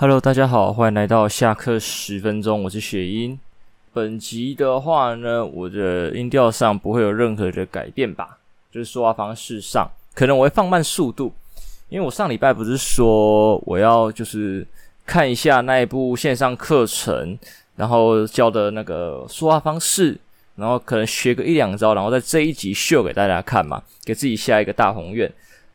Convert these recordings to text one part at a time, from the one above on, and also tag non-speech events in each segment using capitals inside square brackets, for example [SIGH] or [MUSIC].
Hello，大家好，欢迎来到下课十分钟，我是雪英。本集的话呢，我的音调上不会有任何的改变吧？就是说话方式上，可能我会放慢速度，因为我上礼拜不是说我要就是看一下那一部线上课程，然后教的那个说话方式，然后可能学个一两招，然后在这一集秀给大家看嘛，给自己下一个大宏愿，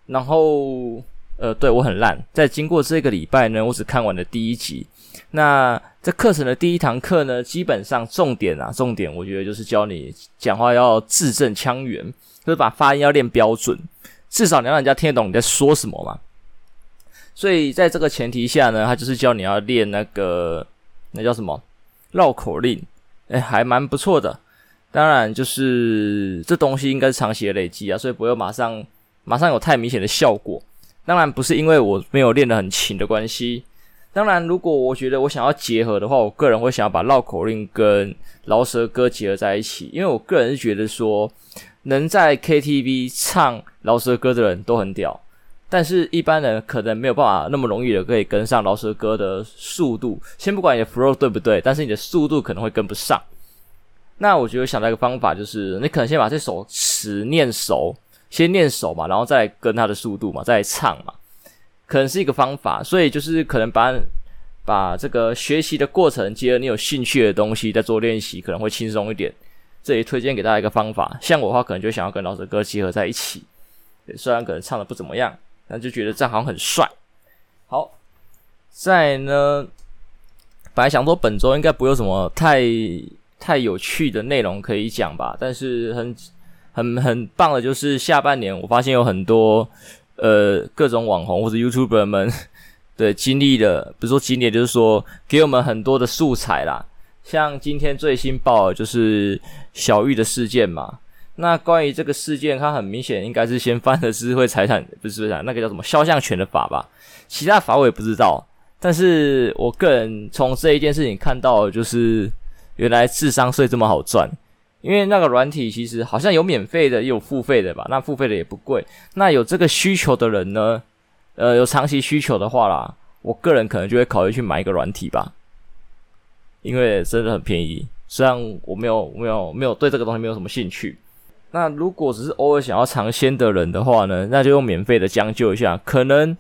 然后。呃，对，我很烂。在经过这个礼拜呢，我只看完了第一集。那这课程的第一堂课呢，基本上重点啊，重点我觉得就是教你讲话要字正腔圆，就是把发音要练标准，至少你让人家听得懂你在说什么嘛。所以在这个前提下呢，他就是教你要练那个那叫什么绕口令，诶，还蛮不错的。当然，就是这东西应该是长期的累积啊，所以不会马上马上有太明显的效果。当然不是因为我没有练得很勤的关系。当然，如果我觉得我想要结合的话，我个人会想要把绕口令跟饶舌歌结合在一起。因为我个人是觉得说，能在 KTV 唱饶舌歌的人都很屌，但是一般人可能没有办法那么容易的可以跟上饶舌歌的速度。先不管你的 flow 对不对，但是你的速度可能会跟不上。那我觉得想到一个方法，就是你可能先把这首词念熟。先练手嘛，然后再跟他的速度嘛，再唱嘛，可能是一个方法。所以就是可能把把这个学习的过程结合你有兴趣的东西，再做练习，可能会轻松一点。这里推荐给大家一个方法。像我的话，可能就想要跟饶舌歌结合在一起。虽然可能唱的不怎么样，但就觉得这样好像很帅。好，在呢，本来想说本周应该不会有什么太太有趣的内容可以讲吧，但是很。很很棒的，就是下半年我发现有很多呃各种网红或者 YouTuber 们对经历的，比如说经历，就是说给我们很多的素材啦。像今天最新报的就是小玉的事件嘛。那关于这个事件，它很明显应该是先犯的智慧财产，不是那个叫什么肖像权的法吧？其他法我也不知道。但是我个人从这一件事情看到，就是原来智商税这么好赚。因为那个软体其实好像有免费的，也有付费的吧？那付费的也不贵。那有这个需求的人呢？呃，有长期需求的话啦，我个人可能就会考虑去买一个软体吧，因为真的很便宜。虽然我没有、没有、没有对这个东西没有什么兴趣。那如果只是偶尔想要尝鲜的人的话呢，那就用免费的将就一下，可能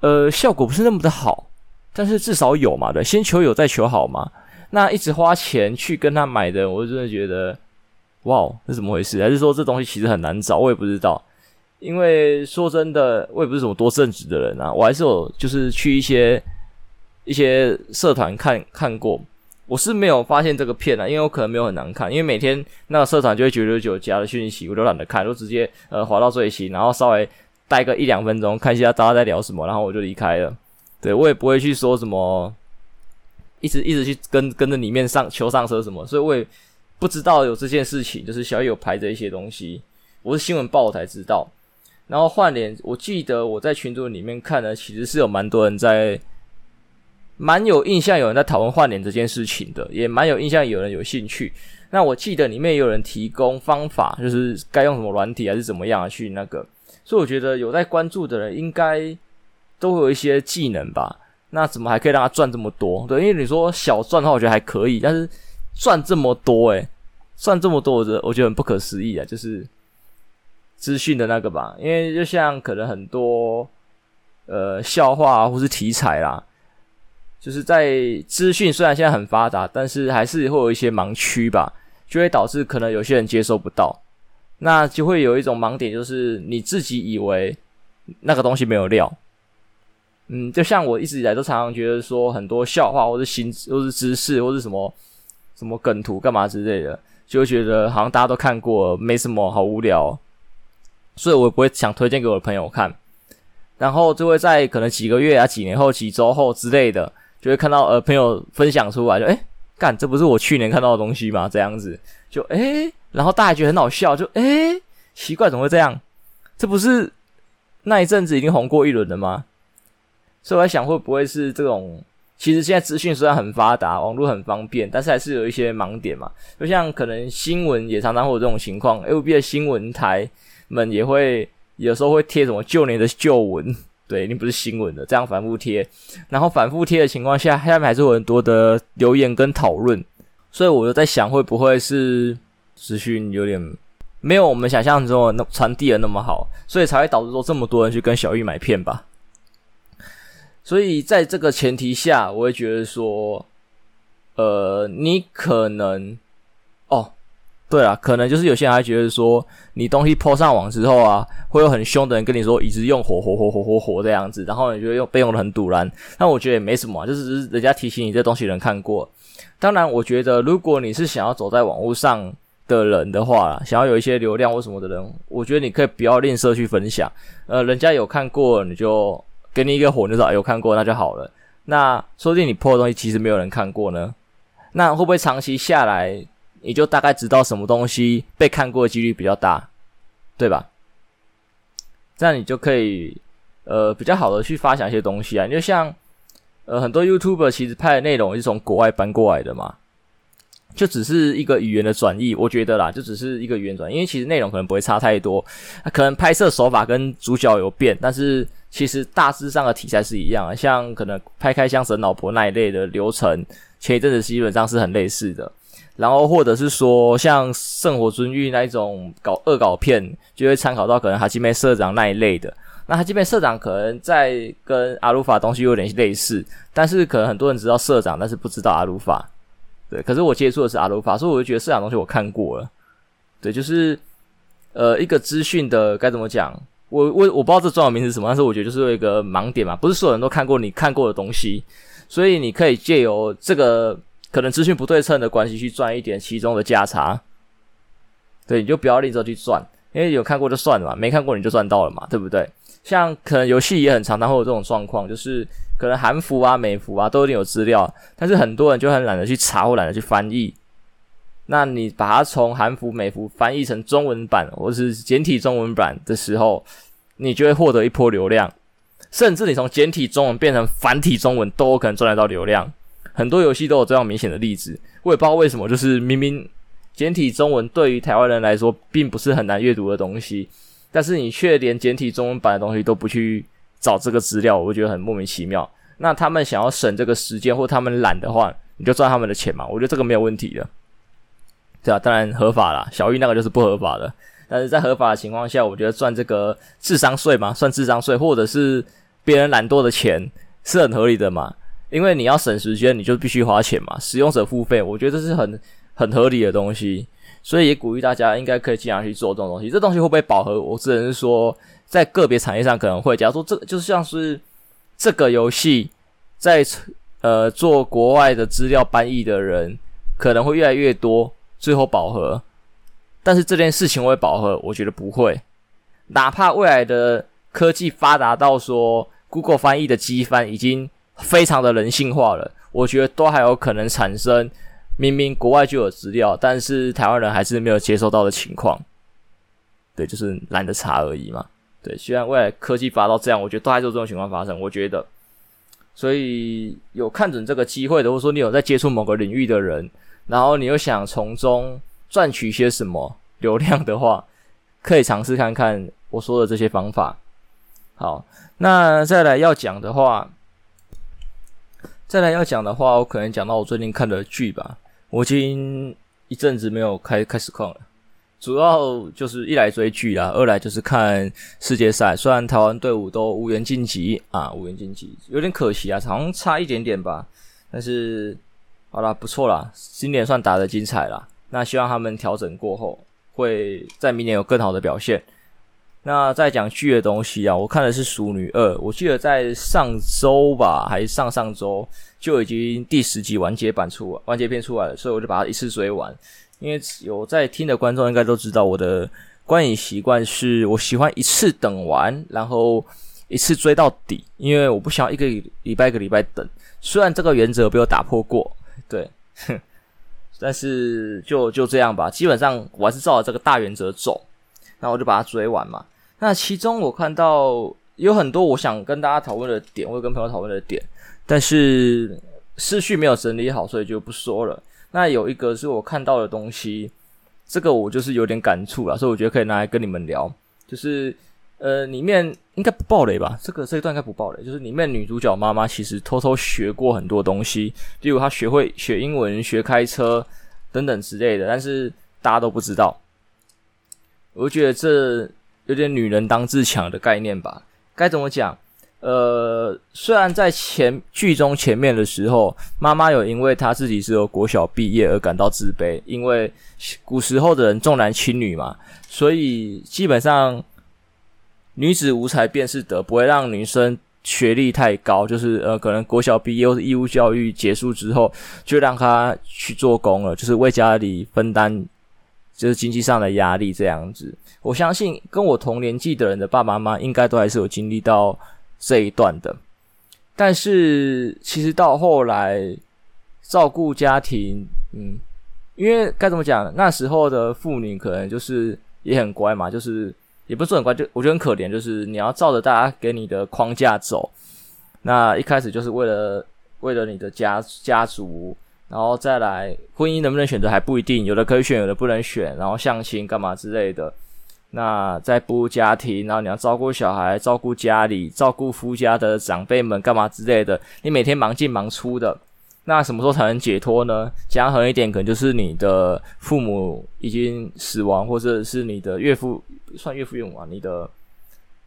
呃效果不是那么的好，但是至少有嘛，对，先求有再求好嘛。那一直花钱去跟他买的，我真的觉得，哇，这怎么回事？还是说这东西其实很难找？我也不知道。因为说真的，我也不是什么多正直的人啊，我还是有就是去一些一些社团看看过，我是没有发现这个片啊，因为我可能没有很难看，因为每天那个社团就会九九九加的讯息，我都懒得看，都直接呃滑到最新，然后稍微待个一两分钟，看一下大家在聊什么，然后我就离开了。对，我也不会去说什么。一直一直去跟跟着里面上求上车什么，所以我也不知道有这件事情，就是小玉有排着一些东西，我是新闻报我才知道。然后换脸，我记得我在群组里面看呢，其实是有蛮多人在，蛮有印象，有人在讨论换脸这件事情的，也蛮有印象，有人有兴趣。那我记得里面也有人提供方法，就是该用什么软体还是怎么样去那个，所以我觉得有在关注的人应该都会有一些技能吧。那怎么还可以让他赚这么多？对，因为你说小赚的话，我觉得还可以，但是赚这么多，诶，赚这么多，我觉得我觉得很不可思议啊！就是资讯的那个吧，因为就像可能很多呃笑话，或是题材啦，就是在资讯虽然现在很发达，但是还是会有一些盲区吧，就会导致可能有些人接收不到，那就会有一种盲点，就是你自己以为那个东西没有料。嗯，就像我一直以来都常常觉得说，很多笑话或者新或是知识或是什么什么梗图干嘛之类的，就会觉得好像大家都看过，没什么好无聊，所以我也不会想推荐给我的朋友看。然后就会在可能几个月啊、几年后、几周后之类的，就会看到呃朋友分享出来，就诶干，这不是我去年看到的东西吗？这样子就诶，然后大家觉得很好笑，就诶，奇怪，怎么会这样？这不是那一阵子已经红过一轮了吗？所以我在想，会不会是这种？其实现在资讯虽然很发达，网络很方便，但是还是有一些盲点嘛。就像可能新闻也常常会有这种情况，FB 的新闻台们也会有时候会贴什么旧年的旧闻，对，一定不是新闻的，这样反复贴，然后反复贴的情况下，下面还是有很多的留言跟讨论，所以我就在想，会不会是资讯有点没有我们想象中的那传递的那么好，所以才会导致说这么多人去跟小玉买片吧。所以在这个前提下，我会觉得说，呃，你可能哦。对啊，可能就是有些人还觉得说，你东西抛上网之后啊，会有很凶的人跟你说一直用火火火火火火这样子，然后你觉得用被用的很赌烂，那我觉得也没什么啊，就是人家提醒你这东西人看过。当然，我觉得如果你是想要走在网络上的人的话，想要有一些流量或什么的人，我觉得你可以不要吝啬去分享。呃，人家有看过，你就给你一个火，你就说有看过那就好了。那说不定你破的东西其实没有人看过呢，那会不会长期下来？你就大概知道什么东西被看过的几率比较大，对吧？这样你就可以呃比较好的去发想一些东西啊。你就像呃很多 YouTuber 其实拍的内容是从国外搬过来的嘛，就只是一个语言的转译，我觉得啦，就只是一个语言转译，因为其实内容可能不会差太多，可能拍摄手法跟主角有变，但是其实大致上的题材是一样，像可能拍开箱神老婆那一类的流程，前一阵子基本上是很类似的。然后，或者是说，像《圣火尊狱》那一种搞恶搞片，就会参考到可能哈基梅社长那一类的。那哈基梅社长可能在跟阿鲁法东西有点类似，但是可能很多人知道社长，但是不知道阿鲁法。对，可是我接触的是阿鲁法，所以我就觉得社长东西我看过了。对，就是呃一个资讯的该怎么讲？我我我不知道这专有名词是什么，但是我觉得就是有一个盲点嘛，不是所有人都看过你看过的东西，所以你可以借由这个。可能资讯不对称的关系，去赚一点其中的价差，对，你就不要吝啬去赚，因为有看过就算了嘛，没看过你就赚到了嘛，对不对？像可能游戏也很常常会有这种状况，就是可能韩服啊、美服啊都一定有资料，但是很多人就很懒得去查或懒得去翻译。那你把它从韩服、美服翻译成中文版或是简体中文版的时候，你就会获得一波流量，甚至你从简体中文变成繁体中文都有可能赚得到流量。很多游戏都有这样明显的例子，我也不知道为什么，就是明明简体中文对于台湾人来说并不是很难阅读的东西，但是你却连简体中文版的东西都不去找这个资料，我觉得很莫名其妙。那他们想要省这个时间，或他们懒的话，你就赚他们的钱嘛，我觉得这个没有问题的。对啊，当然合法啦，小玉那个就是不合法的，但是在合法的情况下，我觉得赚这个智商税嘛，算智商税，或者是别人懒惰的钱，是很合理的嘛。因为你要省时间，你就必须花钱嘛。使用者付费，我觉得这是很很合理的东西，所以也鼓励大家应该可以尽量去做这种东西。这东西会不会饱和？我只能说，在个别产业上可能会。假如说这就像是这个游戏在呃做国外的资料翻译的人可能会越来越多，最后饱和。但是这件事情会饱和，我觉得不会。哪怕未来的科技发达到说 Google 翻译的机翻已经。非常的人性化了，我觉得都还有可能产生明明国外就有资料，但是台湾人还是没有接收到的情况。对，就是懒得查而已嘛。对，虽然未来科技发到这样，我觉得都还是有这种情况发生。我觉得，所以有看准这个机会的，或者说你有在接触某个领域的人，然后你又想从中赚取些什么 [LAUGHS] 流量的话，可以尝试看看我说的这些方法。好，那再来要讲的话。再来要讲的话，我可能讲到我最近看的剧吧。我已经一阵子没有开开实况了，主要就是一来追剧啦，二来就是看世界赛。虽然台湾队伍都无缘晋级啊，无缘晋级，有点可惜啊，好像差一点点吧。但是好啦，不错啦，今年算打得精彩啦。那希望他们调整过后，会在明年有更好的表现。那在讲剧的东西啊，我看的是《淑女二》，我记得在上周吧，还是上上周就已经第十集完结版出完结篇出来了，所以我就把它一次追完。因为有在听的观众应该都知道，我的观影习惯是我喜欢一次等完，然后一次追到底，因为我不想要一个礼拜一个礼拜等。虽然这个原则被我打破过，对，哼，但是就就这样吧，基本上我还是照着这个大原则走，然后我就把它追完嘛。那其中我看到有很多我想跟大家讨论的点，或者跟朋友讨论的点，但是思绪没有整理好，所以就不说了。那有一个是我看到的东西，这个我就是有点感触了，所以我觉得可以拿来跟你们聊。就是呃，里面应该不爆雷吧？这个这一段应该不爆雷，就是里面女主角妈妈其实偷偷学过很多东西，例如她学会学英文、学开车等等之类的，但是大家都不知道。我觉得这有点女人当自强的概念吧？该怎么讲？呃，虽然在前剧中前面的时候，妈妈有因为她自己只有国小毕业而感到自卑，因为古时候的人重男轻女嘛，所以基本上女子无才便是德，不会让女生学历太高，就是呃，可能国小毕业或者义务教育结束之后，就让她去做工了，就是为家里分担就是经济上的压力这样子。我相信跟我同年纪的人的爸爸妈妈，应该都还是有经历到。这一段的，但是其实到后来照顾家庭，嗯，因为该怎么讲，那时候的妇女可能就是也很乖嘛，就是也不是很乖，就我觉得很可怜，就是你要照着大家给你的框架走。那一开始就是为了为了你的家家族，然后再来婚姻能不能选择还不一定，有的可以选，有的不能选，然后相亲干嘛之类的。那在步入家庭，然后你要照顾小孩，照顾家里，照顾夫家的长辈们，干嘛之类的，你每天忙进忙出的，那什么时候才能解脱呢？讲狠一点，可能就是你的父母已经死亡，或者是你的岳父，算岳父岳母啊，你的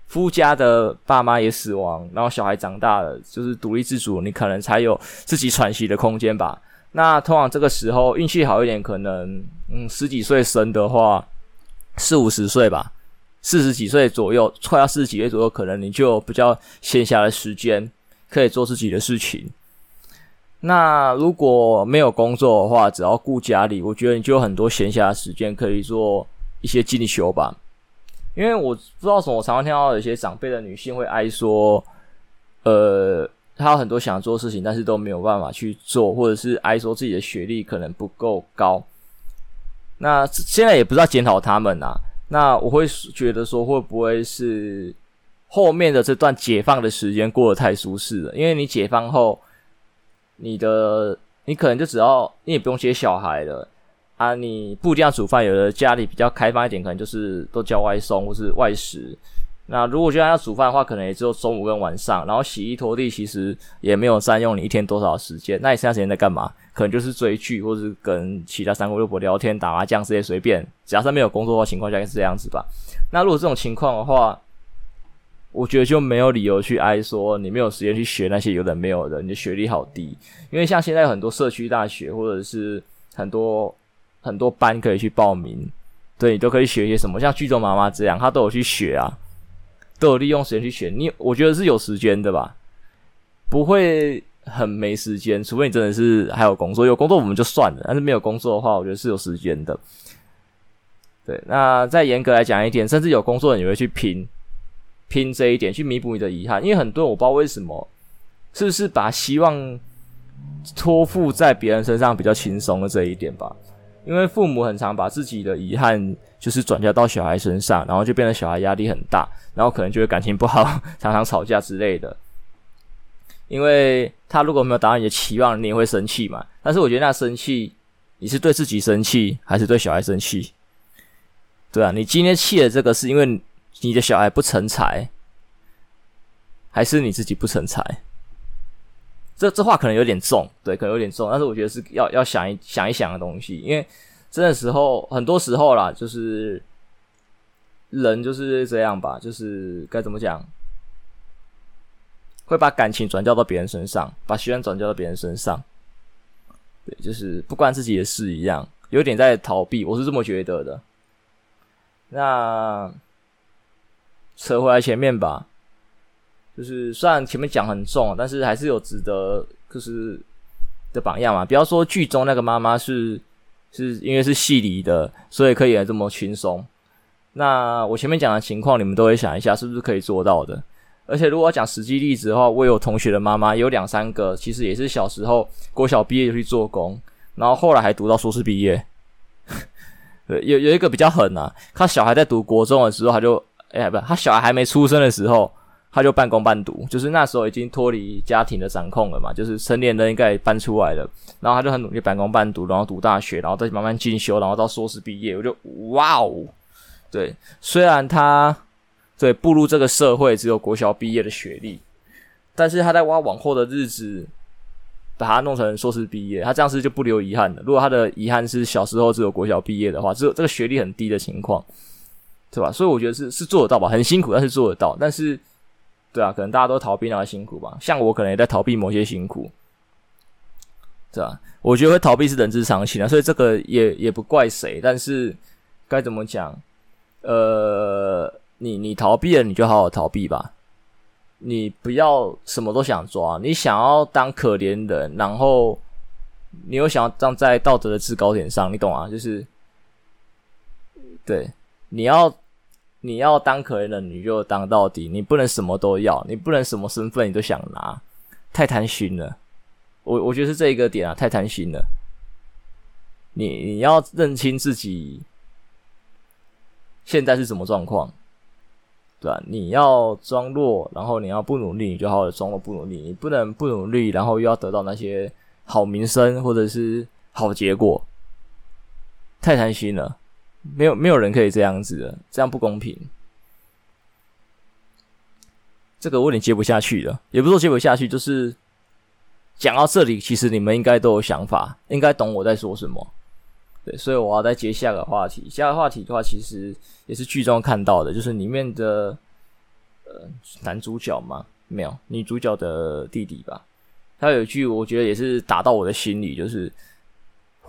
夫家的爸妈也死亡，然后小孩长大了，就是独立自主，你可能才有自己喘息的空间吧。那通常这个时候运气好一点，可能嗯十几岁生的话。四五十岁吧，四十几岁左右，快要四十几岁左右，可能你就比较闲暇的时间，可以做自己的事情。那如果没有工作的话，只要顾家里，我觉得你就有很多闲暇时间可以做一些进修吧。因为我不知道什么，我常常听到有些长辈的女性会哀说，呃，她有很多想做的事情，但是都没有办法去做，或者是哀说自己的学历可能不够高。那现在也不知道检讨他们啊，那我会觉得说，会不会是后面的这段解放的时间过得太舒适了？因为你解放后，你的你可能就只要你也不用接小孩了啊，你不一定要煮饭，有的家里比较开放一点，可能就是都叫外送或是外食。那如果现在要煮饭的话，可能也只有中午跟晚上，然后洗衣拖地其实也没有占用你一天多少时间。那你剩下时间在干嘛？可能就是追剧，或是跟其他三姑六婆聊天、打麻将这些随便。只要是没有工作的情况下，应该是这样子吧。那如果这种情况的话，我觉得就没有理由去挨说你没有时间去学那些有的没有的，你的学历好低。因为像现在很多社区大学，或者是很多很多班可以去报名，对，你都可以学一些什么，像剧中妈妈这样，她都有去学啊。都有利用时间去学，你我觉得是有时间的吧，不会很没时间，除非你真的是还有工作，有工作我们就算了，但是没有工作的话，我觉得是有时间的。对，那再严格来讲一点，甚至有工作你会去拼拼这一点，去弥补你的遗憾，因为很多人我不知道为什么，是不是把希望托付在别人身上比较轻松的这一点吧？因为父母很常把自己的遗憾就是转嫁到小孩身上，然后就变得小孩压力很大，然后可能就会感情不好，常常吵架之类的。因为他如果没有达到你的期望，你也会生气嘛。但是我觉得那生气，你是对自己生气，还是对小孩生气？对啊，你今天气的这个是因为你的小孩不成才，还是你自己不成才？这这话可能有点重，对，可能有点重，但是我觉得是要要想一想一想的东西，因为真的时候，很多时候啦，就是人就是这样吧，就是该怎么讲，会把感情转交到别人身上，把希望转交到别人身上，对，就是不关自己的事一样，有点在逃避，我是这么觉得的。那扯回来前面吧。就是虽然前面讲很重，但是还是有值得就是的榜样嘛。不要说剧中那个妈妈是是因为是戏里的，所以可以这么轻松。那我前面讲的情况，你们都会想一下，是不是可以做到的？而且如果要讲实际例子的话，我有同学的妈妈有两三个，其实也是小时候国小毕业就去做工，然后后来还读到硕士毕业。[LAUGHS] 有有一个比较狠啊，他小孩在读国中的时候，他就哎、不，他小孩还没出生的时候。他就半工半读，就是那时候已经脱离家庭的掌控了嘛，就是成年人应该搬出来了，然后他就很努力半工半读，然后读大学，然后再慢慢进修，然后到硕士毕业，我就哇哦，对，虽然他对，步入这个社会只有国小毕业的学历，但是他在挖往后的日子，把他弄成硕士毕业，他这样子就不留遗憾了。如果他的遗憾是小时候只有国小毕业的话，只有这个学历很低的情况，对吧？所以我觉得是是做得到吧，很辛苦，但是做得到。但是，对啊，可能大家都逃避那个辛苦吧，像我可能也在逃避某些辛苦，对吧？我觉得会逃避是人之常情啊，所以这个也也不怪谁。但是该怎么讲？呃。你你逃避了，你就好好逃避吧。你不要什么都想抓，你想要当可怜人，然后你又想要站在道德的制高点上，你懂啊？就是，对，你要你要当可怜人，你就当到底，你不能什么都要，你不能什么身份你都想拿，太贪心了。我我觉得是这一个点啊，太贪心了。你你要认清自己现在是什么状况。对吧、你要装弱，然后你要不努力，你就好好装弱不努力。你不能不努力，然后又要得到那些好名声或者是好结果，太贪心了。没有没有人可以这样子的，这样不公平。这个我有点接不下去了，也不是说接不下去，就是讲到这里，其实你们应该都有想法，应该懂我在说什么。对，所以我要再接下个话题。下个话题的话，其实也是剧中看到的，就是里面的呃男主角嘛，没有女主角的弟弟吧？他有一句，我觉得也是打到我的心里，就是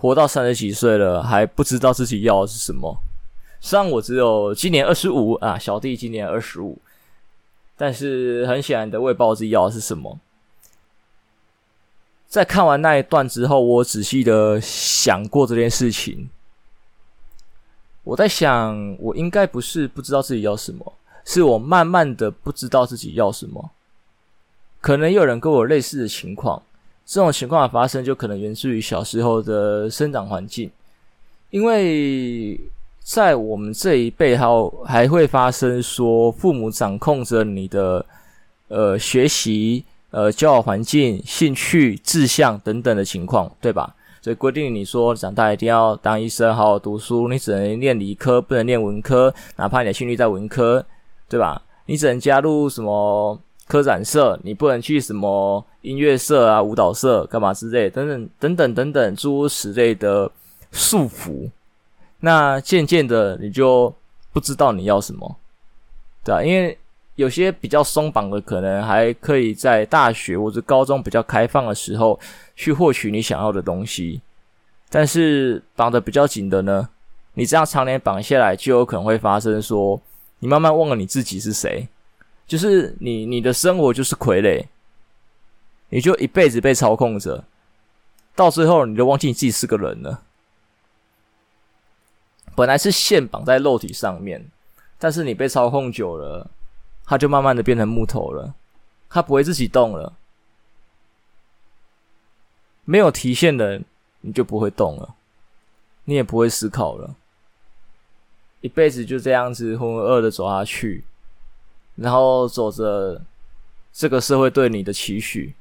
活到三十几岁了，还不知道自己要的是什么。虽然我只有今年二十五啊，小弟今年二十五，但是很显然的，我也不知道自己要的是什么。在看完那一段之后，我仔细的想过这件事情。我在想，我应该不是不知道自己要什么，是我慢慢的不知道自己要什么。可能有人跟我类似的情况，这种情况的发生就可能源自于小时候的生长环境，因为在我们这一辈还有还会发生说，父母掌控着你的呃学习。呃，交往环境、兴趣、志向等等的情况，对吧？所以规定你说长大一定要当医生，好好读书，你只能念理科，不能念文科，哪怕你的兴趣在文科，对吧？你只能加入什么科展社，你不能去什么音乐社啊、舞蹈社干嘛之类，等等等等等等诸如此类的束缚。那渐渐的，你就不知道你要什么，对吧？因为有些比较松绑的，可能还可以在大学或者高中比较开放的时候去获取你想要的东西，但是绑得比较紧的呢，你这样常年绑下来，就有可能会发生说，你慢慢忘了你自己是谁，就是你你的生活就是傀儡，你就一辈子被操控着，到最后你就忘记你自己是个人了。本来是线绑在肉体上面，但是你被操控久了。它就慢慢的变成木头了，它不会自己动了。没有提线的，你就不会动了，你也不会思考了，一辈子就这样子浑浑噩噩的走下去，然后走着这个社会对你的期许，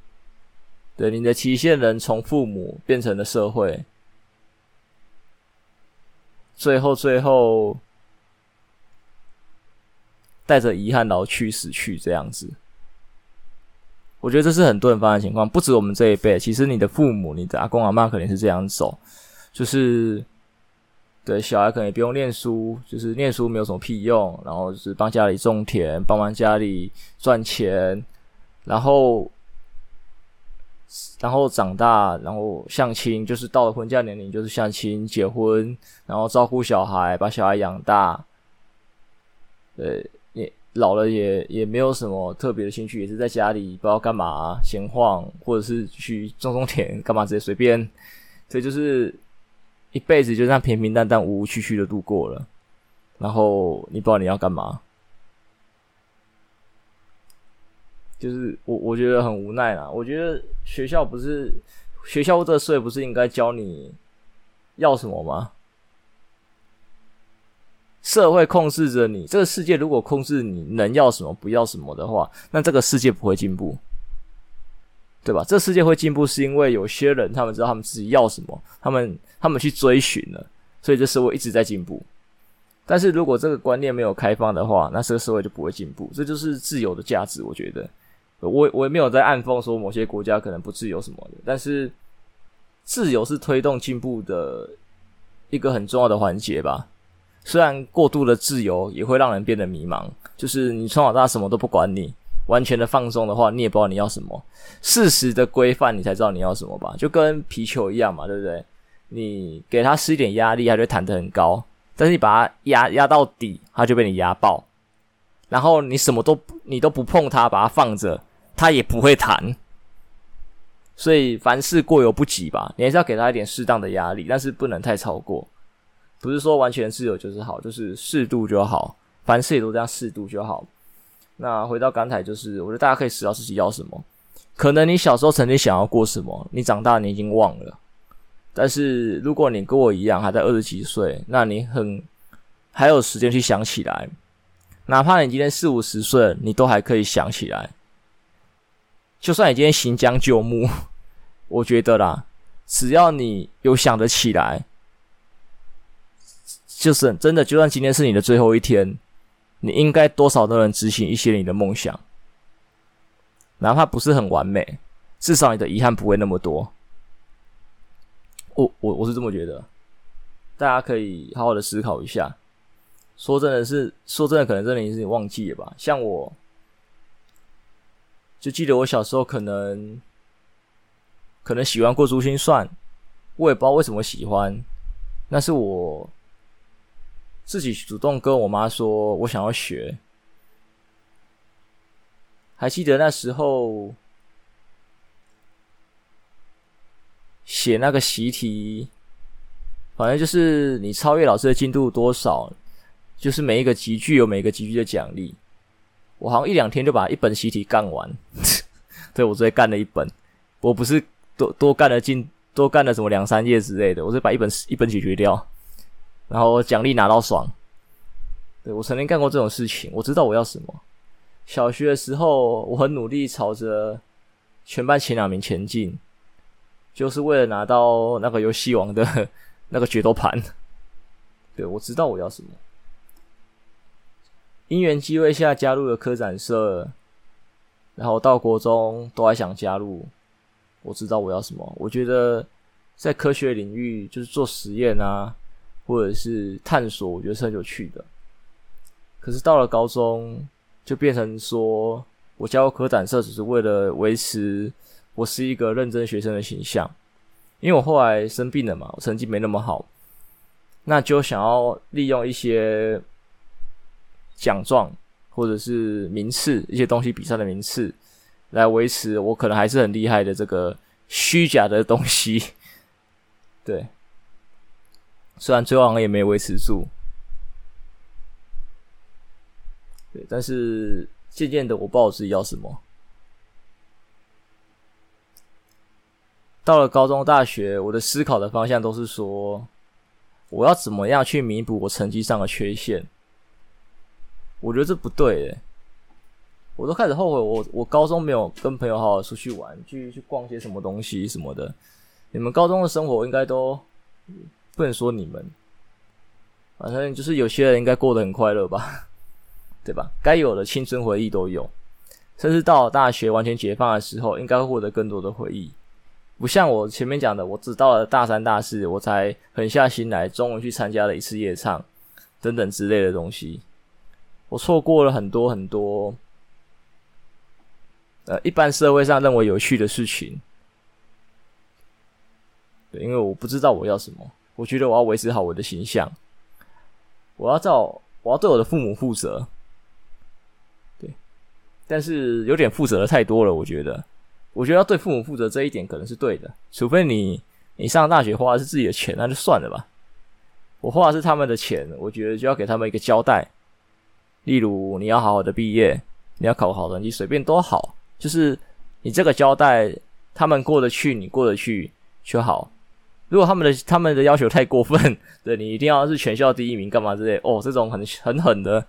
对你的期限人从父母变成了社会，最后最后。带着遗憾然后去死去这样子，我觉得这是很多人发生的情况，不止我们这一辈。其实你的父母、你的阿公阿妈可能是这样走，就是对小孩可能也不用念书，就是念书没有什么屁用，然后就是帮家里种田，帮忙家里赚钱，然后然后长大，然后相亲，就是到了婚嫁年龄就是相亲结婚，然后照顾小孩，把小孩养大，对。也老了也也没有什么特别的兴趣，也是在家里不知道干嘛闲晃，或者是去种种田干嘛，直接随便，所以就是一辈子就这样平平淡淡、无无趣趣的度过了。然后你不知道你要干嘛，就是我我觉得很无奈啦。我觉得学校不是学校这岁不是应该教你要什么吗？社会控制着你，这个世界如果控制你能要什么不要什么的话，那这个世界不会进步，对吧？这世界会进步是因为有些人他们知道他们自己要什么，他们他们去追寻了，所以这社会一直在进步。但是如果这个观念没有开放的话，那这个社会就不会进步。这就是自由的价值，我觉得。我我也没有在暗讽说某些国家可能不自由什么的，但是自由是推动进步的一个很重要的环节吧。虽然过度的自由也会让人变得迷茫，就是你从小到大什么都不管你，完全的放松的话，你也不知道你要什么。适时的规范，你才知道你要什么吧。就跟皮球一样嘛，对不对？你给他施一点压力，他就弹得很高。但是你把它压压到底，它就被你压爆。然后你什么都你都不碰它，把它放着，它也不会弹。所以凡事过犹不及吧，你还是要给它一点适当的压力，但是不能太超过。不是说完全自由就是好，就是适度就好。凡事也都这样适度就好。那回到刚才，就是我觉得大家可以知道自己要什么。可能你小时候曾经想要过什么，你长大你已经忘了。但是如果你跟我一样还在二十几岁，那你很还有时间去想起来，哪怕你今天四五十岁，你都还可以想起来。就算你今天行将就木，我觉得啦，只要你有想得起来，就是真的，就算今天是你的最后一天，你应该多少都能执行一些你的梦想，哪怕不是很完美，至少你的遗憾不会那么多。我我我是这么觉得，大家可以好好的思考一下。说真的是，说真的，可能真的已经忘记了吧。像我，就记得我小时候可能可能喜欢过珠心算，我也不知道为什么喜欢。那是我自己主动跟我妈说我想要学。还记得那时候。写那个习题，反正就是你超越老师的进度多少，就是每一个级距有每个级距的奖励。我好像一两天就把一本习题干完，[LAUGHS] 对，我直接干了一本。我不是多多干了进多干了什么两三页之类的，我是把一本一本解决掉，然后奖励拿到爽。对，我曾经干过这种事情，我知道我要什么。小学的时候，我很努力朝着全班前两名前进。就是为了拿到那个游戏王的那个决斗盘，对，我知道我要什么。因缘机会下加入了科展社，然后到国中都还想加入。我知道我要什么。我觉得在科学领域，就是做实验啊，或者是探索，我觉得是很有趣的。可是到了高中，就变成说我加入科展社只是为了维持。我是一个认真学生的形象，因为我后来生病了嘛，我成绩没那么好，那就想要利用一些奖状或者是名次，一些东西比赛的名次，来维持我可能还是很厉害的这个虚假的东西。[LAUGHS] 对，虽然最后好像也没维持住，对，但是渐渐的我不知道自己要什么。到了高中、大学，我的思考的方向都是说，我要怎么样去弥补我成绩上的缺陷。我觉得这不对诶，我都开始后悔，我我高中没有跟朋友好好出去玩，去去逛些什么东西什么的。你们高中的生活应该都不能说你们，反正就是有些人应该过得很快乐吧，[LAUGHS] 对吧？该有的青春回忆都有，甚至到了大学完全解放的时候，应该会获得更多的回忆。不像我前面讲的，我只到了大三、大四，我才狠下心来，终于去参加了一次夜唱，等等之类的东西。我错过了很多很多，呃，一般社会上认为有趣的事情。对，因为我不知道我要什么，我觉得我要维持好我的形象，我要照，我要对我的父母负责。对，但是有点负责的太多了，我觉得。我觉得要对父母负责这一点可能是对的，除非你你上大学花的是自己的钱，那就算了吧。我花的是他们的钱，我觉得就要给他们一个交代。例如，你要好好的毕业，你要考个好成绩，随便都好，就是你这个交代，他们过得去，你过得去就好。如果他们的他们的要求太过分，[LAUGHS] 对，你一定要是全校第一名干嘛之类，哦，这种很很狠的，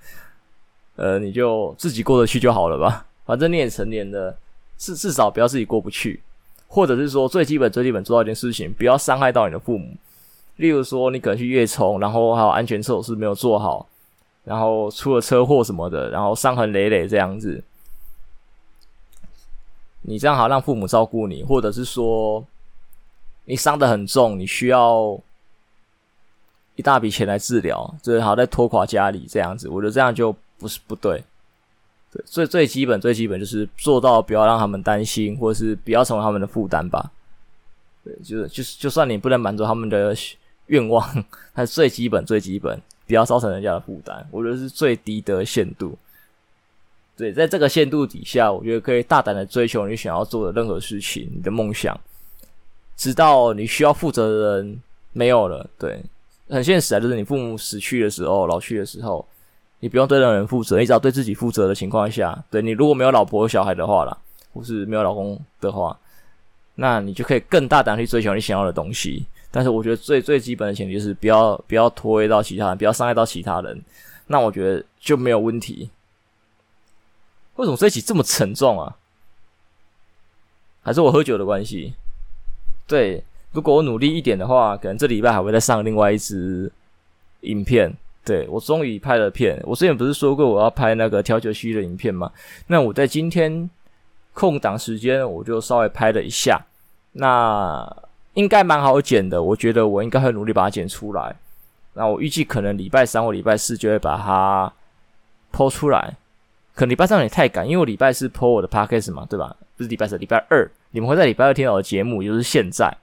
呃，你就自己过得去就好了吧。反正你也成年了。至至少不要自己过不去，或者是说最基本最基本做到一件事情，不要伤害到你的父母。例如说，你可能去越冲，然后还有安全措施没有做好，然后出了车祸什么的，然后伤痕累累这样子，你这样好让父母照顾你，或者是说你伤得很重，你需要一大笔钱来治疗，最好再拖垮家里这样子，我觉得这样就不是不对。对，最最基本最基本就是做到不要让他们担心，或者是不要成为他们的负担吧。对，就是就是，就算你不能满足他们的愿望，[LAUGHS] 但是最基本最基本。不要造成人家的负担，我觉得是最低的限度。对，在这个限度底下，我觉得可以大胆的追求你想要做的任何事情，你的梦想，直到你需要负责的人没有了。对，很现实啊，就是你父母死去的时候、老去的时候，你不用对任何人负责，你只要对自己负责的情况下，对，你如果没有老婆、小孩的话啦，或是没有老公的话，那你就可以更大胆去追求你想要的东西。但是我觉得最最基本的前提就是不要不要拖累到其他人，不要伤害到其他人，那我觉得就没有问题。为什么这一集这么沉重啊？还是我喝酒的关系？对，如果我努力一点的话，可能这礼拜还会再上另外一支影片。对，我终于拍了片。我之前不是说过我要拍那个调酒师的影片吗？那我在今天空档时间，我就稍微拍了一下。那。应该蛮好剪的，我觉得我应该会努力把它剪出来。那我预计可能礼拜三或礼拜四就会把它剖出来。可能礼拜三有点太赶，因为我礼拜四剖我的 podcast 嘛，对吧？不是礼拜四，礼拜二，你们会在礼拜二听到我的节目，也就是现在。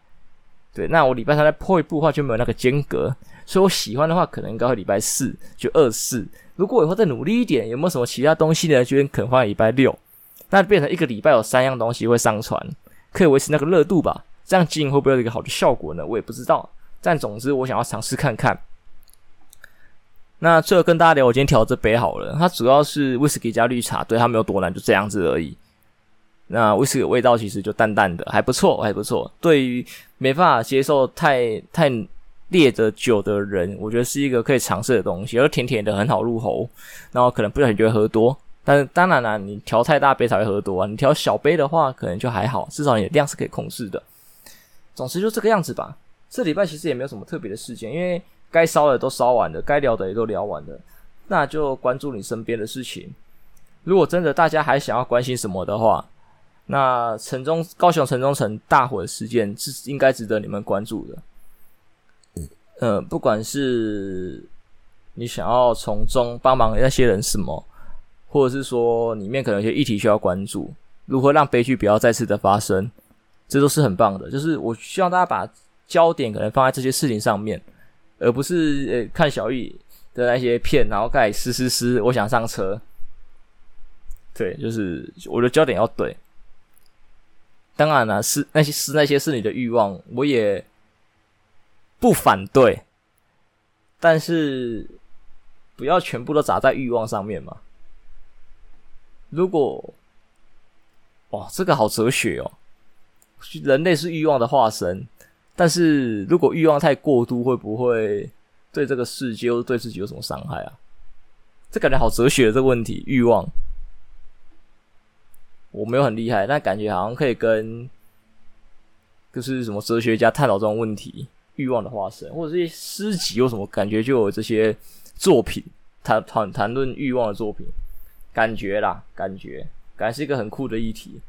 对，那我礼拜三再破一部的话就没有那个间隔，所以我喜欢的话可能应该会礼拜四就二四。如果以后再努力一点，有没有什么其他东西呢？就可能放在礼拜六，那变成一个礼拜有三样东西会上传，可以维持那个热度吧。这样经营会不会有一个好的效果呢？我也不知道。但总之，我想要尝试看看。那最后跟大家聊，我今天调这杯好了。它主要是威士忌加绿茶，对，它没有多难，就这样子而已。那威士忌的味道其实就淡淡的，还不错，还不错。对于没办法接受太太烈的酒的人，我觉得是一个可以尝试的东西，而甜甜的很好入喉。然后可能不小心就会喝多。但是当然啦，你调太大杯才会喝多啊。你调小杯的话，可能就还好，至少你的量是可以控制的。总之就这个样子吧。这礼拜其实也没有什么特别的事件，因为该烧的都烧完了，该聊的也都聊完了。那就关注你身边的事情。如果真的大家还想要关心什么的话，那城中高雄城中城大火的事件是应该值得你们关注的。嗯，呃，不管是你想要从中帮忙那些人什么，或者是说里面可能有些议题需要关注，如何让悲剧不要再次的发生。这都是很棒的，就是我希望大家把焦点可能放在这些事情上面，而不是呃看小玉的那些片，然后盖嘶嘶嘶，我想上车。对，就是我的焦点要对。当然了，是那些是那些是你的欲望，我也不反对，但是不要全部都砸在欲望上面嘛。如果哇，这个好哲学哦。人类是欲望的化身，但是如果欲望太过度，会不会对这个世界或对自己有什么伤害啊？这感觉好哲学这个问题，欲望，我没有很厉害，但感觉好像可以跟就是什么哲学家探讨这种问题，欲望的化身，或者是诗集有什么感觉，就有这些作品谈谈谈论欲望的作品，感觉啦，感觉感觉是一个很酷的议题。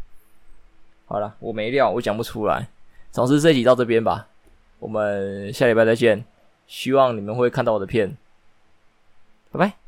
好了，我没料，我讲不出来。总之这集到这边吧，我们下礼拜再见。希望你们会看到我的片，拜拜。